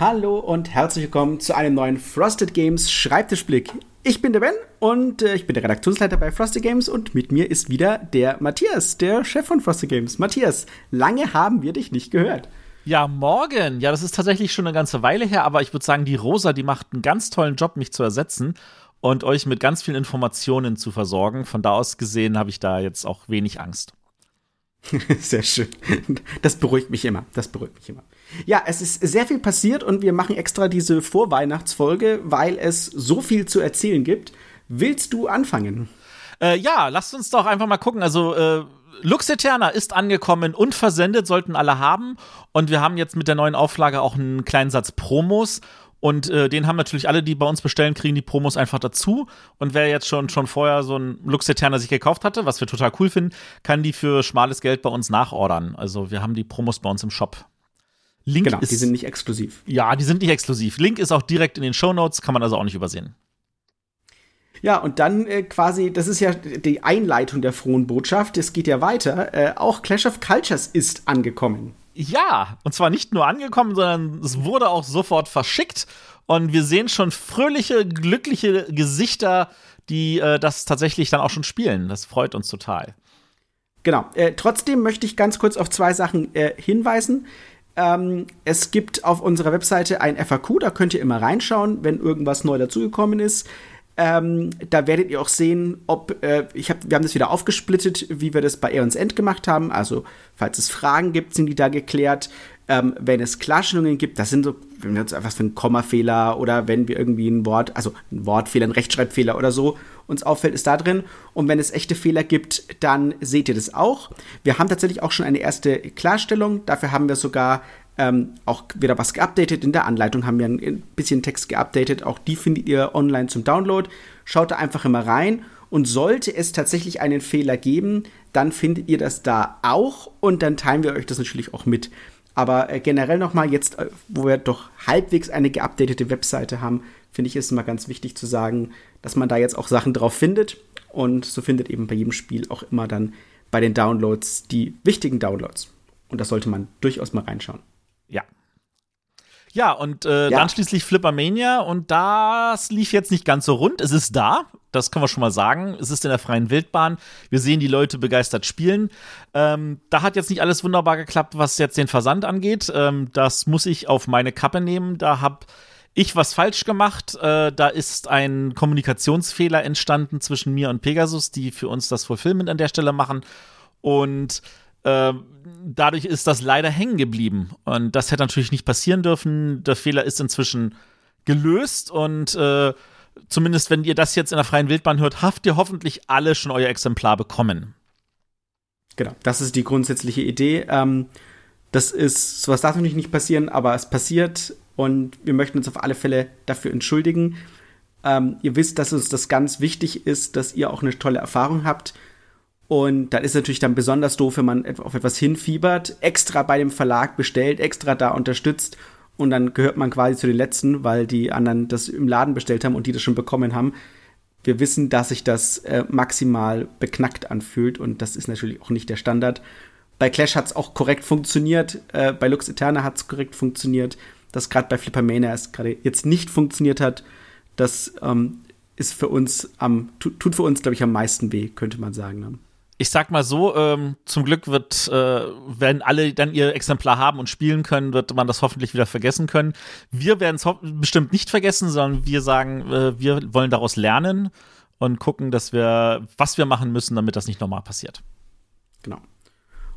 Hallo und herzlich willkommen zu einem neuen Frosted Games Schreibtischblick. Ich bin der Ben und äh, ich bin der Redaktionsleiter bei Frosted Games und mit mir ist wieder der Matthias, der Chef von Frosted Games. Matthias, lange haben wir dich nicht gehört. Ja, morgen. Ja, das ist tatsächlich schon eine ganze Weile her, aber ich würde sagen, die Rosa, die macht einen ganz tollen Job, mich zu ersetzen und euch mit ganz vielen Informationen zu versorgen. Von da aus gesehen habe ich da jetzt auch wenig Angst. Sehr schön. Das beruhigt mich immer. Das beruhigt mich immer. Ja, es ist sehr viel passiert und wir machen extra diese Vorweihnachtsfolge, weil es so viel zu erzählen gibt. Willst du anfangen? Äh, ja, lasst uns doch einfach mal gucken. Also, äh, Lux Eterna ist angekommen und versendet, sollten alle haben. Und wir haben jetzt mit der neuen Auflage auch einen kleinen Satz Promos. Und äh, den haben natürlich alle, die bei uns bestellen, kriegen die Promos einfach dazu. Und wer jetzt schon, schon vorher so ein Lux Eterna sich gekauft hatte, was wir total cool finden, kann die für schmales Geld bei uns nachordern. Also wir haben die Promos bei uns im Shop. Link genau, ist, die sind nicht exklusiv. Ja, die sind nicht exklusiv. Link ist auch direkt in den Show Notes, kann man also auch nicht übersehen. Ja, und dann äh, quasi, das ist ja die Einleitung der frohen Botschaft. Es geht ja weiter. Äh, auch Clash of Cultures ist angekommen. Ja, und zwar nicht nur angekommen, sondern es wurde auch sofort verschickt. Und wir sehen schon fröhliche, glückliche Gesichter, die äh, das tatsächlich dann auch schon spielen. Das freut uns total. Genau. Äh, trotzdem möchte ich ganz kurz auf zwei Sachen äh, hinweisen. Ähm, es gibt auf unserer Webseite ein FAQ, da könnt ihr immer reinschauen, wenn irgendwas neu dazugekommen ist. Ähm, da werdet ihr auch sehen, ob äh, ich hab, wir haben das wieder aufgesplittet, wie wir das bei Aeons End gemacht haben. Also, falls es Fragen gibt, sind die da geklärt. Ähm, wenn es Klarstellungen gibt, das sind so, wenn wir uns etwas für einen Kommafehler oder wenn wir irgendwie ein Wort, also ein Wortfehler, ein Rechtschreibfehler oder so uns auffällt, ist da drin. Und wenn es echte Fehler gibt, dann seht ihr das auch. Wir haben tatsächlich auch schon eine erste Klarstellung. Dafür haben wir sogar ähm, auch wieder was geupdatet. In der Anleitung haben wir ein bisschen Text geupdatet. Auch die findet ihr online zum Download. Schaut da einfach immer rein. Und sollte es tatsächlich einen Fehler geben, dann findet ihr das da auch und dann teilen wir euch das natürlich auch mit. Aber äh, generell nochmal, jetzt, äh, wo wir doch halbwegs eine geupdatete Webseite haben, finde ich es immer ganz wichtig zu sagen, dass man da jetzt auch Sachen drauf findet. Und so findet eben bei jedem Spiel auch immer dann bei den Downloads die wichtigen Downloads. Und das sollte man durchaus mal reinschauen. Ja. Ja, und äh, ja. dann schließlich Flippermania und das lief jetzt nicht ganz so rund. Es ist da, das können wir schon mal sagen. Es ist in der freien Wildbahn. Wir sehen die Leute begeistert spielen. Ähm, da hat jetzt nicht alles wunderbar geklappt, was jetzt den Versand angeht. Ähm, das muss ich auf meine Kappe nehmen. Da habe ich was falsch gemacht. Äh, da ist ein Kommunikationsfehler entstanden zwischen mir und Pegasus, die für uns das Fulfillment an der Stelle machen. Und äh, dadurch ist das leider hängen geblieben. Und das hätte natürlich nicht passieren dürfen. Der Fehler ist inzwischen gelöst und äh, zumindest wenn ihr das jetzt in der freien Wildbahn hört, habt ihr hoffentlich alle schon euer Exemplar bekommen. Genau, das ist die grundsätzliche Idee. Ähm, das ist, sowas darf natürlich nicht passieren, aber es passiert und wir möchten uns auf alle Fälle dafür entschuldigen. Ähm, ihr wisst, dass uns das ganz wichtig ist, dass ihr auch eine tolle Erfahrung habt. Und dann ist natürlich dann besonders doof, wenn man auf etwas hinfiebert, extra bei dem Verlag bestellt, extra da unterstützt und dann gehört man quasi zu den Letzten, weil die anderen das im Laden bestellt haben und die das schon bekommen haben. Wir wissen, dass sich das äh, maximal beknackt anfühlt und das ist natürlich auch nicht der Standard. Bei Clash hat es auch korrekt funktioniert, äh, bei Lux Eterna hat es korrekt funktioniert. Das gerade bei Flippermania es gerade jetzt nicht funktioniert hat, das ähm, ist für uns am, tut für uns, glaube ich, am meisten weh, könnte man sagen. Ne? Ich sag mal so, ähm, zum Glück wird, äh, wenn alle dann ihr Exemplar haben und spielen können, wird man das hoffentlich wieder vergessen können. Wir werden es bestimmt nicht vergessen, sondern wir sagen, äh, wir wollen daraus lernen und gucken, dass wir, was wir machen müssen, damit das nicht nochmal passiert. Genau.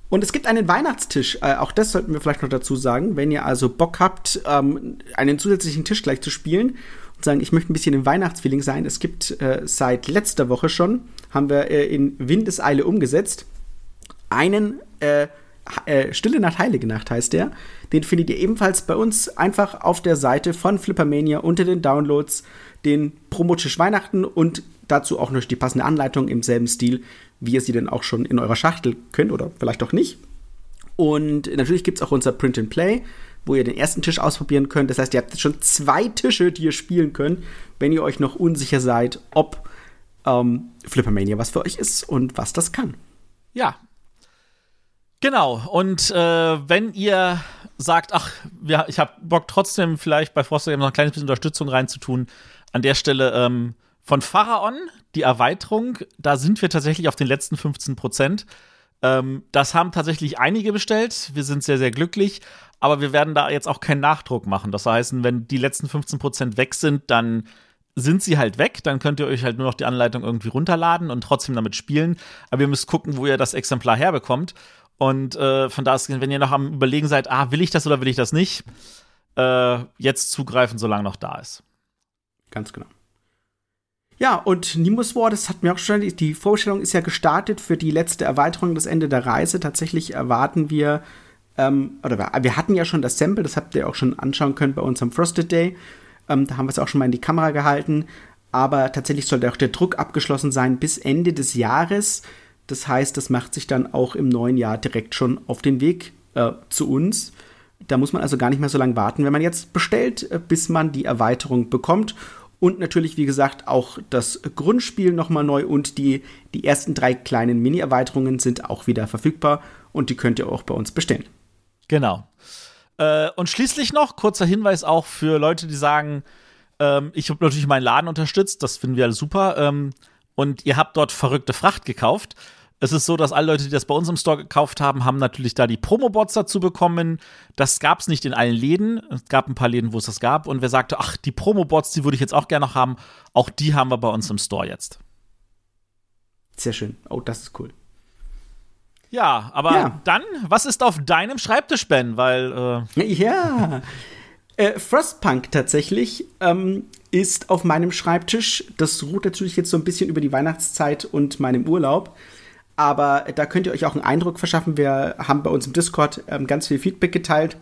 Und es gibt einen Weihnachtstisch. Äh, auch das sollten wir vielleicht noch dazu sagen. Wenn ihr also Bock habt, ähm, einen zusätzlichen Tisch gleich zu spielen und sagen, ich möchte ein bisschen im Weihnachtsfeeling sein. Es gibt äh, seit letzter Woche schon haben wir äh, in Windeseile umgesetzt. Einen äh, äh, Stille Nacht, Heilige Nacht heißt der. Den findet ihr ebenfalls bei uns einfach auf der Seite von Flippermania unter den Downloads, den Promotisch Weihnachten und dazu auch noch die passende Anleitung im selben Stil, wie ihr sie denn auch schon in eurer Schachtel könnt oder vielleicht auch nicht. Und natürlich gibt es auch unser Print and Play, wo ihr den ersten Tisch ausprobieren könnt. Das heißt, ihr habt schon zwei Tische, die ihr spielen könnt, wenn ihr euch noch unsicher seid, ob ähm, Flippermania was für euch ist und was das kann. Ja. Genau. Und äh, wenn ihr sagt, ach, ja, ich habe Bock trotzdem vielleicht bei Foster noch ein kleines bisschen Unterstützung reinzutun, an der Stelle ähm, von Pharaon, die Erweiterung, da sind wir tatsächlich auf den letzten 15 Prozent. Ähm, das haben tatsächlich einige bestellt. Wir sind sehr, sehr glücklich. Aber wir werden da jetzt auch keinen Nachdruck machen. Das heißt, wenn die letzten 15 Prozent weg sind, dann sind sie halt weg. Dann könnt ihr euch halt nur noch die Anleitung irgendwie runterladen und trotzdem damit spielen. Aber ihr müsst gucken, wo ihr das Exemplar herbekommt. Und äh, von da aus, wenn ihr noch am Überlegen seid, ah, will ich das oder will ich das nicht, äh, jetzt zugreifen, solange noch da ist. Ganz genau. Ja, und Nimbus War, das hat mir auch schon, die Vorstellung ist ja gestartet für die letzte Erweiterung, das Ende der Reise. Tatsächlich erwarten wir, ähm, oder wir, hatten ja schon das Sample, das habt ihr auch schon anschauen können bei uns am Frosted Day. Ähm, da haben wir es auch schon mal in die Kamera gehalten. Aber tatsächlich sollte auch der Druck abgeschlossen sein bis Ende des Jahres. Das heißt, das macht sich dann auch im neuen Jahr direkt schon auf den Weg äh, zu uns. Da muss man also gar nicht mehr so lange warten, wenn man jetzt bestellt, äh, bis man die Erweiterung bekommt. Und natürlich, wie gesagt, auch das Grundspiel nochmal neu und die, die ersten drei kleinen Mini-Erweiterungen sind auch wieder verfügbar und die könnt ihr auch bei uns bestellen. Genau. Äh, und schließlich noch kurzer Hinweis auch für Leute, die sagen, ähm, ich habe natürlich meinen Laden unterstützt, das finden wir alle super. Ähm, und ihr habt dort verrückte Fracht gekauft. Es ist so, dass alle Leute, die das bei uns im Store gekauft haben, haben natürlich da die Promo-Bots dazu bekommen. Das gab es nicht in allen Läden. Es gab ein paar Läden, wo es das gab. Und wer sagte, ach, die Promo-Bots, die würde ich jetzt auch gerne noch haben, auch die haben wir bei uns im Store jetzt. Sehr schön. Oh, das ist cool. Ja, aber ja. dann, was ist auf deinem Schreibtisch, Ben? Weil. Äh ja. Äh, Frostpunk tatsächlich ähm, ist auf meinem Schreibtisch. Das ruht natürlich jetzt so ein bisschen über die Weihnachtszeit und meinem Urlaub. Aber da könnt ihr euch auch einen Eindruck verschaffen. Wir haben bei uns im Discord ähm, ganz viel Feedback geteilt.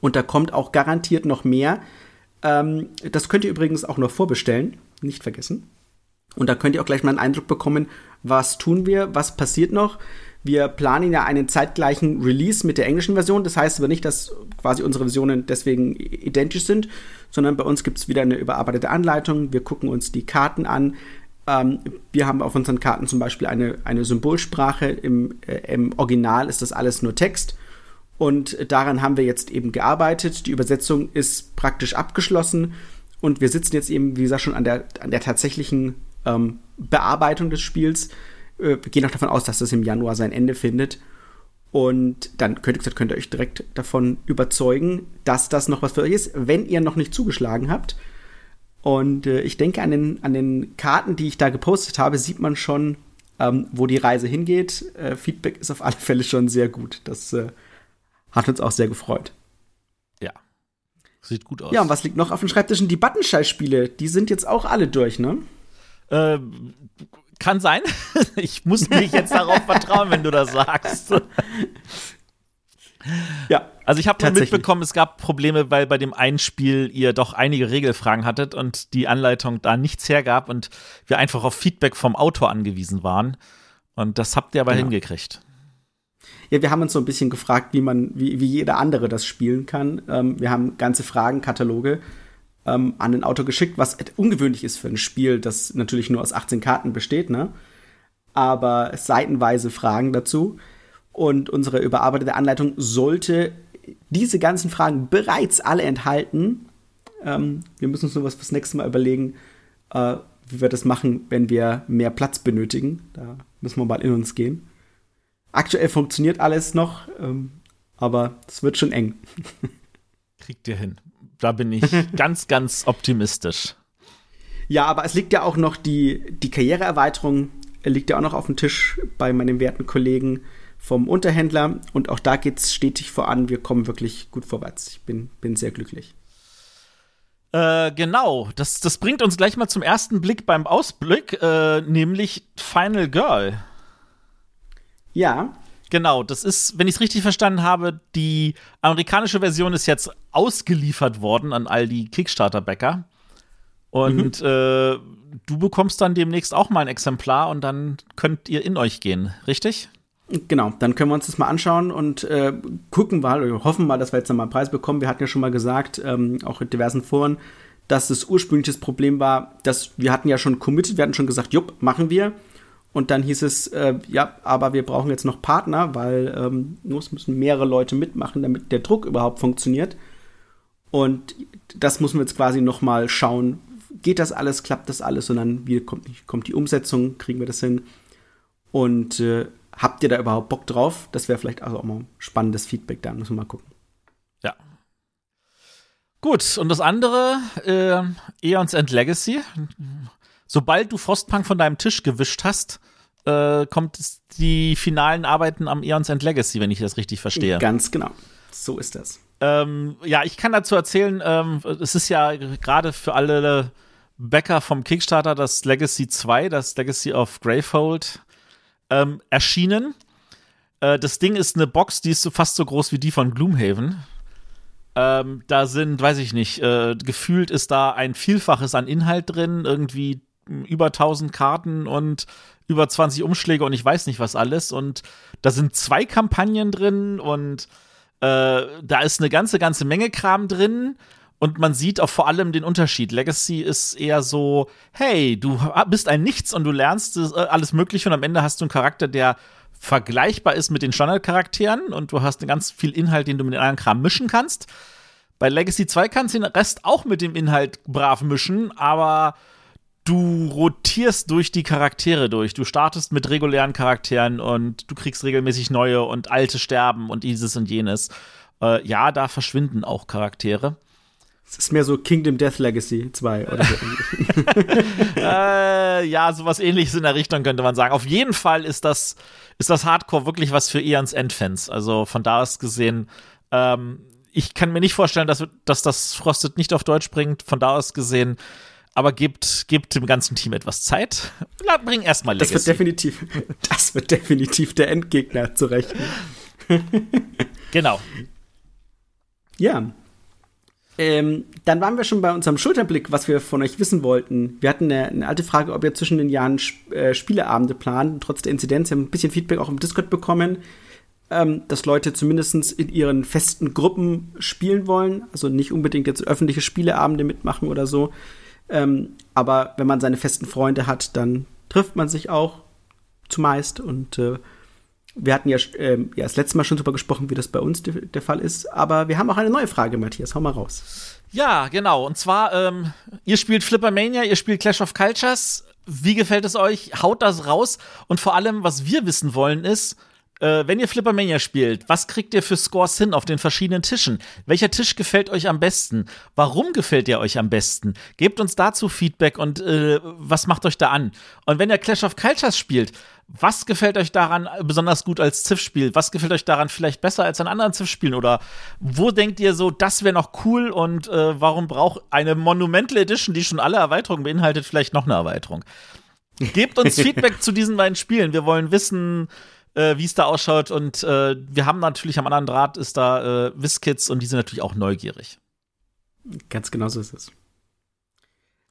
Und da kommt auch garantiert noch mehr. Ähm, das könnt ihr übrigens auch noch vorbestellen. Nicht vergessen. Und da könnt ihr auch gleich mal einen Eindruck bekommen, was tun wir, was passiert noch. Wir planen ja einen zeitgleichen Release mit der englischen Version. Das heißt aber nicht, dass quasi unsere Versionen deswegen identisch sind, sondern bei uns gibt es wieder eine überarbeitete Anleitung. Wir gucken uns die Karten an. Ähm, wir haben auf unseren Karten zum Beispiel eine, eine Symbolsprache. Im, äh, Im Original ist das alles nur Text. Und daran haben wir jetzt eben gearbeitet. Die Übersetzung ist praktisch abgeschlossen. Und wir sitzen jetzt eben, wie gesagt, schon an der, an der tatsächlichen ähm, Bearbeitung des Spiels. Äh, wir gehen auch davon aus, dass das im Januar sein Ende findet. Und dann könnt, ihr, könnt ihr euch direkt davon überzeugen, dass das noch was für euch ist, wenn ihr noch nicht zugeschlagen habt. Und äh, ich denke, an den, an den Karten, die ich da gepostet habe, sieht man schon, ähm, wo die Reise hingeht. Äh, Feedback ist auf alle Fälle schon sehr gut. Das äh, hat uns auch sehr gefreut. Ja. Sieht gut aus. Ja, und was liegt noch auf den Schreibtischen? Die Buttonscheiß-Spiele, die sind jetzt auch alle durch, ne? Kann sein. ich muss mich jetzt darauf vertrauen, wenn du das sagst. Ja. Also ich habe mitbekommen, es gab Probleme, weil bei dem einen Spiel ihr doch einige Regelfragen hattet und die Anleitung da nichts hergab und wir einfach auf Feedback vom Autor angewiesen waren. Und das habt ihr aber genau. hingekriegt. Ja, wir haben uns so ein bisschen gefragt, wie man, wie, wie jeder andere das spielen kann. Ähm, wir haben ganze Fragenkataloge ähm, an den Autor geschickt, was ungewöhnlich ist für ein Spiel, das natürlich nur aus 18 Karten besteht, ne? Aber seitenweise Fragen dazu. Und unsere überarbeitete Anleitung sollte diese ganzen Fragen bereits alle enthalten. Ähm, wir müssen uns nur was fürs nächste Mal überlegen, äh, wie wir das machen, wenn wir mehr Platz benötigen. Da müssen wir mal in uns gehen. Aktuell funktioniert alles noch, ähm, aber es wird schon eng. Kriegt ihr hin. Da bin ich ganz, ganz optimistisch. Ja, aber es liegt ja auch noch die, die Karriereerweiterung, liegt ja auch noch auf dem Tisch bei meinem werten Kollegen vom Unterhändler und auch da geht es stetig voran. Wir kommen wirklich gut vorwärts. Ich bin, bin sehr glücklich. Äh, genau, das, das bringt uns gleich mal zum ersten Blick beim Ausblick, äh, nämlich Final Girl. Ja. Genau, das ist, wenn ich es richtig verstanden habe, die amerikanische Version ist jetzt ausgeliefert worden an all die Kickstarter-Bäcker. Und mhm. äh, du bekommst dann demnächst auch mal ein Exemplar und dann könnt ihr in euch gehen, richtig? Genau, dann können wir uns das mal anschauen und äh, gucken mal, oder hoffen mal, dass wir jetzt nochmal einen Preis bekommen. Wir hatten ja schon mal gesagt, ähm, auch in diversen Foren, dass das ursprüngliche Problem war, dass wir hatten ja schon committed, wir hatten schon gesagt, jupp, machen wir. Und dann hieß es, äh, ja, aber wir brauchen jetzt noch Partner, weil ähm, es müssen mehrere Leute mitmachen, damit der Druck überhaupt funktioniert. Und das müssen wir jetzt quasi noch mal schauen, geht das alles, klappt das alles und dann wie kommt, kommt die Umsetzung, kriegen wir das hin. Und äh, habt ihr da überhaupt Bock drauf? Das wäre vielleicht also auch mal spannendes Feedback, da müssen wir mal gucken. Ja. Gut, und das andere, äh, Eons End Legacy. Sobald du Frostpunk von deinem Tisch gewischt hast, äh, kommt die finalen Arbeiten am Eons End Legacy, wenn ich das richtig verstehe. Ganz genau. So ist das. Ähm, ja, ich kann dazu erzählen, ähm, es ist ja gerade für alle Bäcker vom Kickstarter das Legacy 2, das Legacy of Gravehold, ähm, erschienen. Äh, das Ding ist eine Box, die ist so fast so groß wie die von Gloomhaven. Ähm, da sind, weiß ich nicht, äh, gefühlt ist da ein Vielfaches an Inhalt drin, irgendwie über 1000 Karten und über 20 Umschläge und ich weiß nicht was alles. Und da sind zwei Kampagnen drin und äh, da ist eine ganze, ganze Menge Kram drin. Und man sieht auch vor allem den Unterschied. Legacy ist eher so, hey, du bist ein Nichts und du lernst äh, alles Mögliche und am Ende hast du einen Charakter, der vergleichbar ist mit den Standardcharakteren und du hast ganz viel Inhalt, den du mit den anderen Kram mischen kannst. Bei Legacy 2 kannst du den Rest auch mit dem Inhalt brav mischen, aber du rotierst durch die Charaktere durch. Du startest mit regulären Charakteren und du kriegst regelmäßig neue und alte sterben und dieses und jenes. Äh, ja, da verschwinden auch Charaktere. Es ist mehr so Kingdom Death Legacy 2 oder so. äh, ja, sowas ähnliches in der Richtung könnte man sagen. Auf jeden Fall ist das, ist das Hardcore wirklich was für Eons Endfans. Also von da aus gesehen, ähm, ich kann mir nicht vorstellen, dass, dass das Frosted nicht auf Deutsch bringt. Von da aus gesehen, aber gebt, gebt dem ganzen Team etwas Zeit. Bring erstmal Legacy. Das wird definitiv, das wird definitiv der Endgegner zu rechnen. genau. Ja. Ähm, dann waren wir schon bei unserem Schulterblick, was wir von euch wissen wollten. Wir hatten eine, eine alte Frage, ob ihr zwischen den Jahren Sp äh, Spieleabende plant. Trotz der Inzidenz wir haben ein bisschen Feedback auch im Discord bekommen, ähm, dass Leute zumindest in ihren festen Gruppen spielen wollen. Also nicht unbedingt jetzt öffentliche Spieleabende mitmachen oder so. Ähm, aber wenn man seine festen Freunde hat, dann trifft man sich auch zumeist. Und äh, wir hatten ja, äh, ja das letzte Mal schon drüber gesprochen, wie das bei uns de der Fall ist. Aber wir haben auch eine neue Frage, Matthias. Hau mal raus. Ja, genau. Und zwar, ähm, ihr spielt Flippermania, ihr spielt Clash of Cultures. Wie gefällt es euch? Haut das raus. Und vor allem, was wir wissen wollen, ist, äh, wenn ihr Flippermania spielt, was kriegt ihr für Scores hin auf den verschiedenen Tischen? Welcher Tisch gefällt euch am besten? Warum gefällt ihr euch am besten? Gebt uns dazu Feedback und äh, was macht euch da an? Und wenn ihr Clash of Cultures spielt, was gefällt euch daran besonders gut als Ziff-Spiel? Was gefällt euch daran vielleicht besser als an anderen Ziff-Spielen? Oder wo denkt ihr so, das wäre noch cool und äh, warum braucht eine Monumental Edition, die schon alle Erweiterungen beinhaltet, vielleicht noch eine Erweiterung? Gebt uns Feedback zu diesen beiden Spielen. Wir wollen wissen, äh, wie es da ausschaut. Und äh, wir haben natürlich am anderen Draht ist da äh, WizKids und die sind natürlich auch neugierig. Ganz genau so ist es.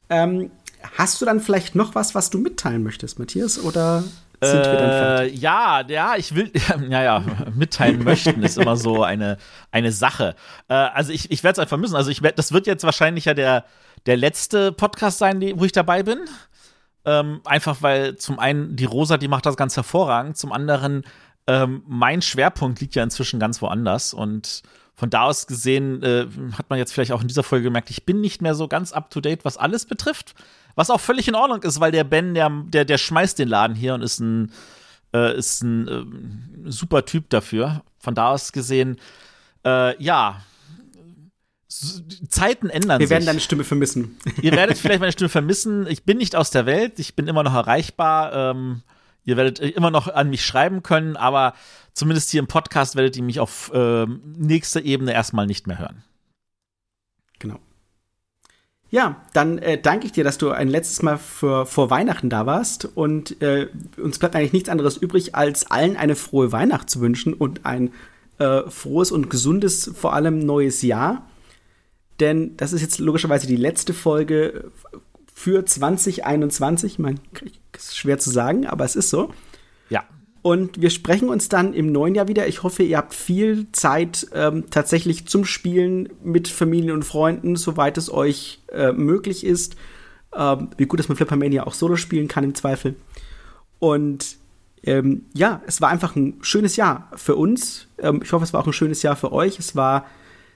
Ähm, hast du dann vielleicht noch was, was du mitteilen möchtest, Matthias? Oder sind wir dann fertig? Äh, ja, ja, ich will, ja, ja, mitteilen möchten ist immer so eine, eine Sache. Äh, also ich, ich werde es einfach müssen. Also ich werd, das wird jetzt wahrscheinlich ja der, der letzte Podcast sein, wo ich dabei bin. Ähm, einfach weil zum einen die Rosa, die macht das ganz hervorragend, zum anderen ähm, mein Schwerpunkt liegt ja inzwischen ganz woanders und von da aus gesehen äh, hat man jetzt vielleicht auch in dieser Folge gemerkt, ich bin nicht mehr so ganz up to date, was alles betrifft. Was auch völlig in Ordnung ist, weil der Ben, der, der, der schmeißt den Laden hier und ist ein, äh, ist ein äh, super Typ dafür. Von da aus gesehen, äh, ja, Zeiten ändern Wir sich. werden deine Stimme vermissen. Ihr werdet vielleicht meine Stimme vermissen. Ich bin nicht aus der Welt. Ich bin immer noch erreichbar. Ähm, ihr werdet immer noch an mich schreiben können, aber zumindest hier im Podcast werdet ihr mich auf äh, nächster Ebene erstmal nicht mehr hören. Genau. Ja, dann äh, danke ich dir, dass du ein letztes Mal für, vor Weihnachten da warst. Und äh, uns bleibt eigentlich nichts anderes übrig, als allen eine frohe Weihnacht zu wünschen und ein äh, frohes und gesundes, vor allem neues Jahr denn das ist jetzt logischerweise die letzte Folge für 2021. Ich meine, ist schwer zu sagen, aber es ist so. Ja. Und wir sprechen uns dann im neuen Jahr wieder. Ich hoffe, ihr habt viel Zeit ähm, tatsächlich zum Spielen mit Familien und Freunden, soweit es euch äh, möglich ist. Ähm, wie gut, dass man Flippermania auch solo spielen kann im Zweifel. Und ähm, ja, es war einfach ein schönes Jahr für uns. Ähm, ich hoffe, es war auch ein schönes Jahr für euch. Es war,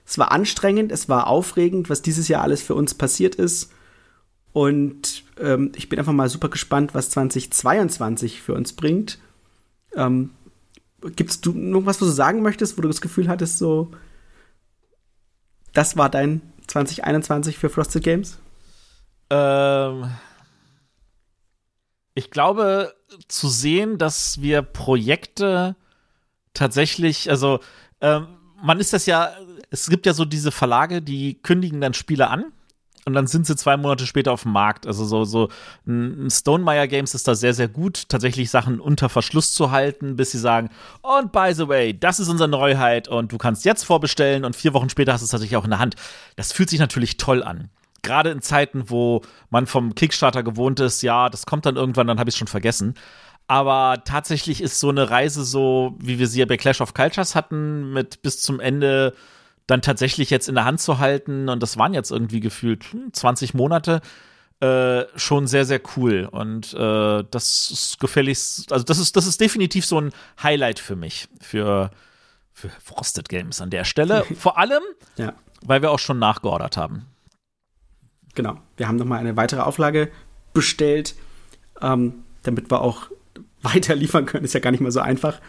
es war anstrengend, es war aufregend, was dieses Jahr alles für uns passiert ist. Und ähm, ich bin einfach mal super gespannt, was 2022 für uns bringt. Ähm, Gibt du noch was, was du sagen möchtest, wo du das Gefühl hattest, so, das war dein 2021 für Frosted Games? Ähm, ich glaube, zu sehen, dass wir Projekte tatsächlich, also ähm, man ist das ja, es gibt ja so diese Verlage, die kündigen dann Spiele an und dann sind sie zwei Monate später auf dem Markt. Also so, so Stonemeyer Games ist da sehr, sehr gut, tatsächlich Sachen unter Verschluss zu halten, bis sie sagen, und by the way, das ist unsere Neuheit und du kannst jetzt vorbestellen und vier Wochen später hast du es tatsächlich auch in der Hand. Das fühlt sich natürlich toll an. Gerade in Zeiten, wo man vom Kickstarter gewohnt ist, ja, das kommt dann irgendwann, dann habe ich es schon vergessen. Aber tatsächlich ist so eine Reise so, wie wir sie ja bei Clash of Cultures hatten, mit bis zum Ende dann tatsächlich jetzt in der Hand zu halten, und das waren jetzt irgendwie gefühlt 20 Monate, äh, schon sehr, sehr cool. Und äh, das ist gefällig, also das ist, das ist definitiv so ein Highlight für mich, für, für Frosted Games an der Stelle. Vor allem, ja. weil wir auch schon nachgeordert haben. Genau, wir haben nochmal eine weitere Auflage bestellt, ähm, damit wir auch weiter liefern können. Ist ja gar nicht mal so einfach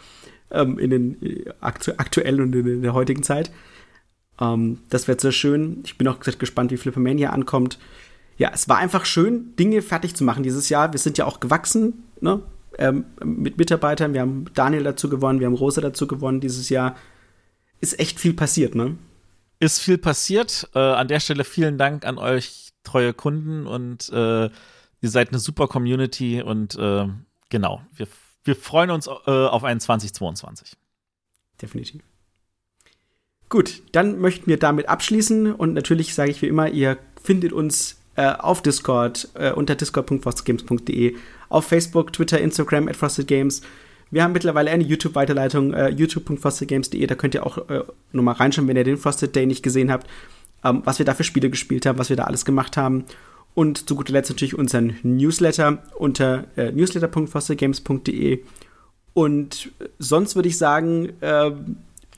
ähm, in den äh, aktu aktuellen und in der heutigen Zeit. Ähm, das wird sehr schön. Ich bin auch gespannt, wie Flippermania ankommt. Ja, es war einfach schön, Dinge fertig zu machen dieses Jahr. Wir sind ja auch gewachsen, ne? Ähm, mit Mitarbeitern. Wir haben Daniel dazu gewonnen, wir haben Rosa dazu gewonnen dieses Jahr. Ist echt viel passiert, ne? Ist viel passiert. Äh, an der Stelle vielen Dank an euch, treue Kunden. Und äh, ihr seid eine super Community. Und äh, genau, wir, wir freuen uns äh, auf einen 2022. Definitiv. Gut, dann möchten wir damit abschließen und natürlich sage ich wie immer, ihr findet uns äh, auf Discord äh, unter discord.frostedgames.de, auf Facebook, Twitter, Instagram at frostedgames. Wir haben mittlerweile eine YouTube-Weiterleitung, äh, youtube.frostedgames.de, da könnt ihr auch äh, nochmal reinschauen, wenn ihr den Frosted Day nicht gesehen habt, ähm, was wir da für Spiele gespielt haben, was wir da alles gemacht haben. Und zu guter Letzt natürlich unseren Newsletter unter äh, newsletter.frostedgames.de. Und sonst würde ich sagen, äh,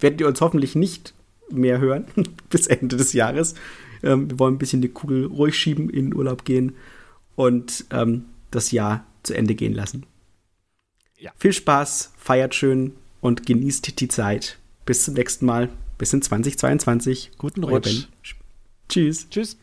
werdet ihr uns hoffentlich nicht mehr hören bis Ende des Jahres. Ähm, wir wollen ein bisschen die Kugel ruhig schieben, in den Urlaub gehen und ähm, das Jahr zu Ende gehen lassen. Ja. Viel Spaß, feiert schön und genießt die Zeit. Bis zum nächsten Mal. Bis in 2022. Guten Rutsch. Tschüss. Tschüss.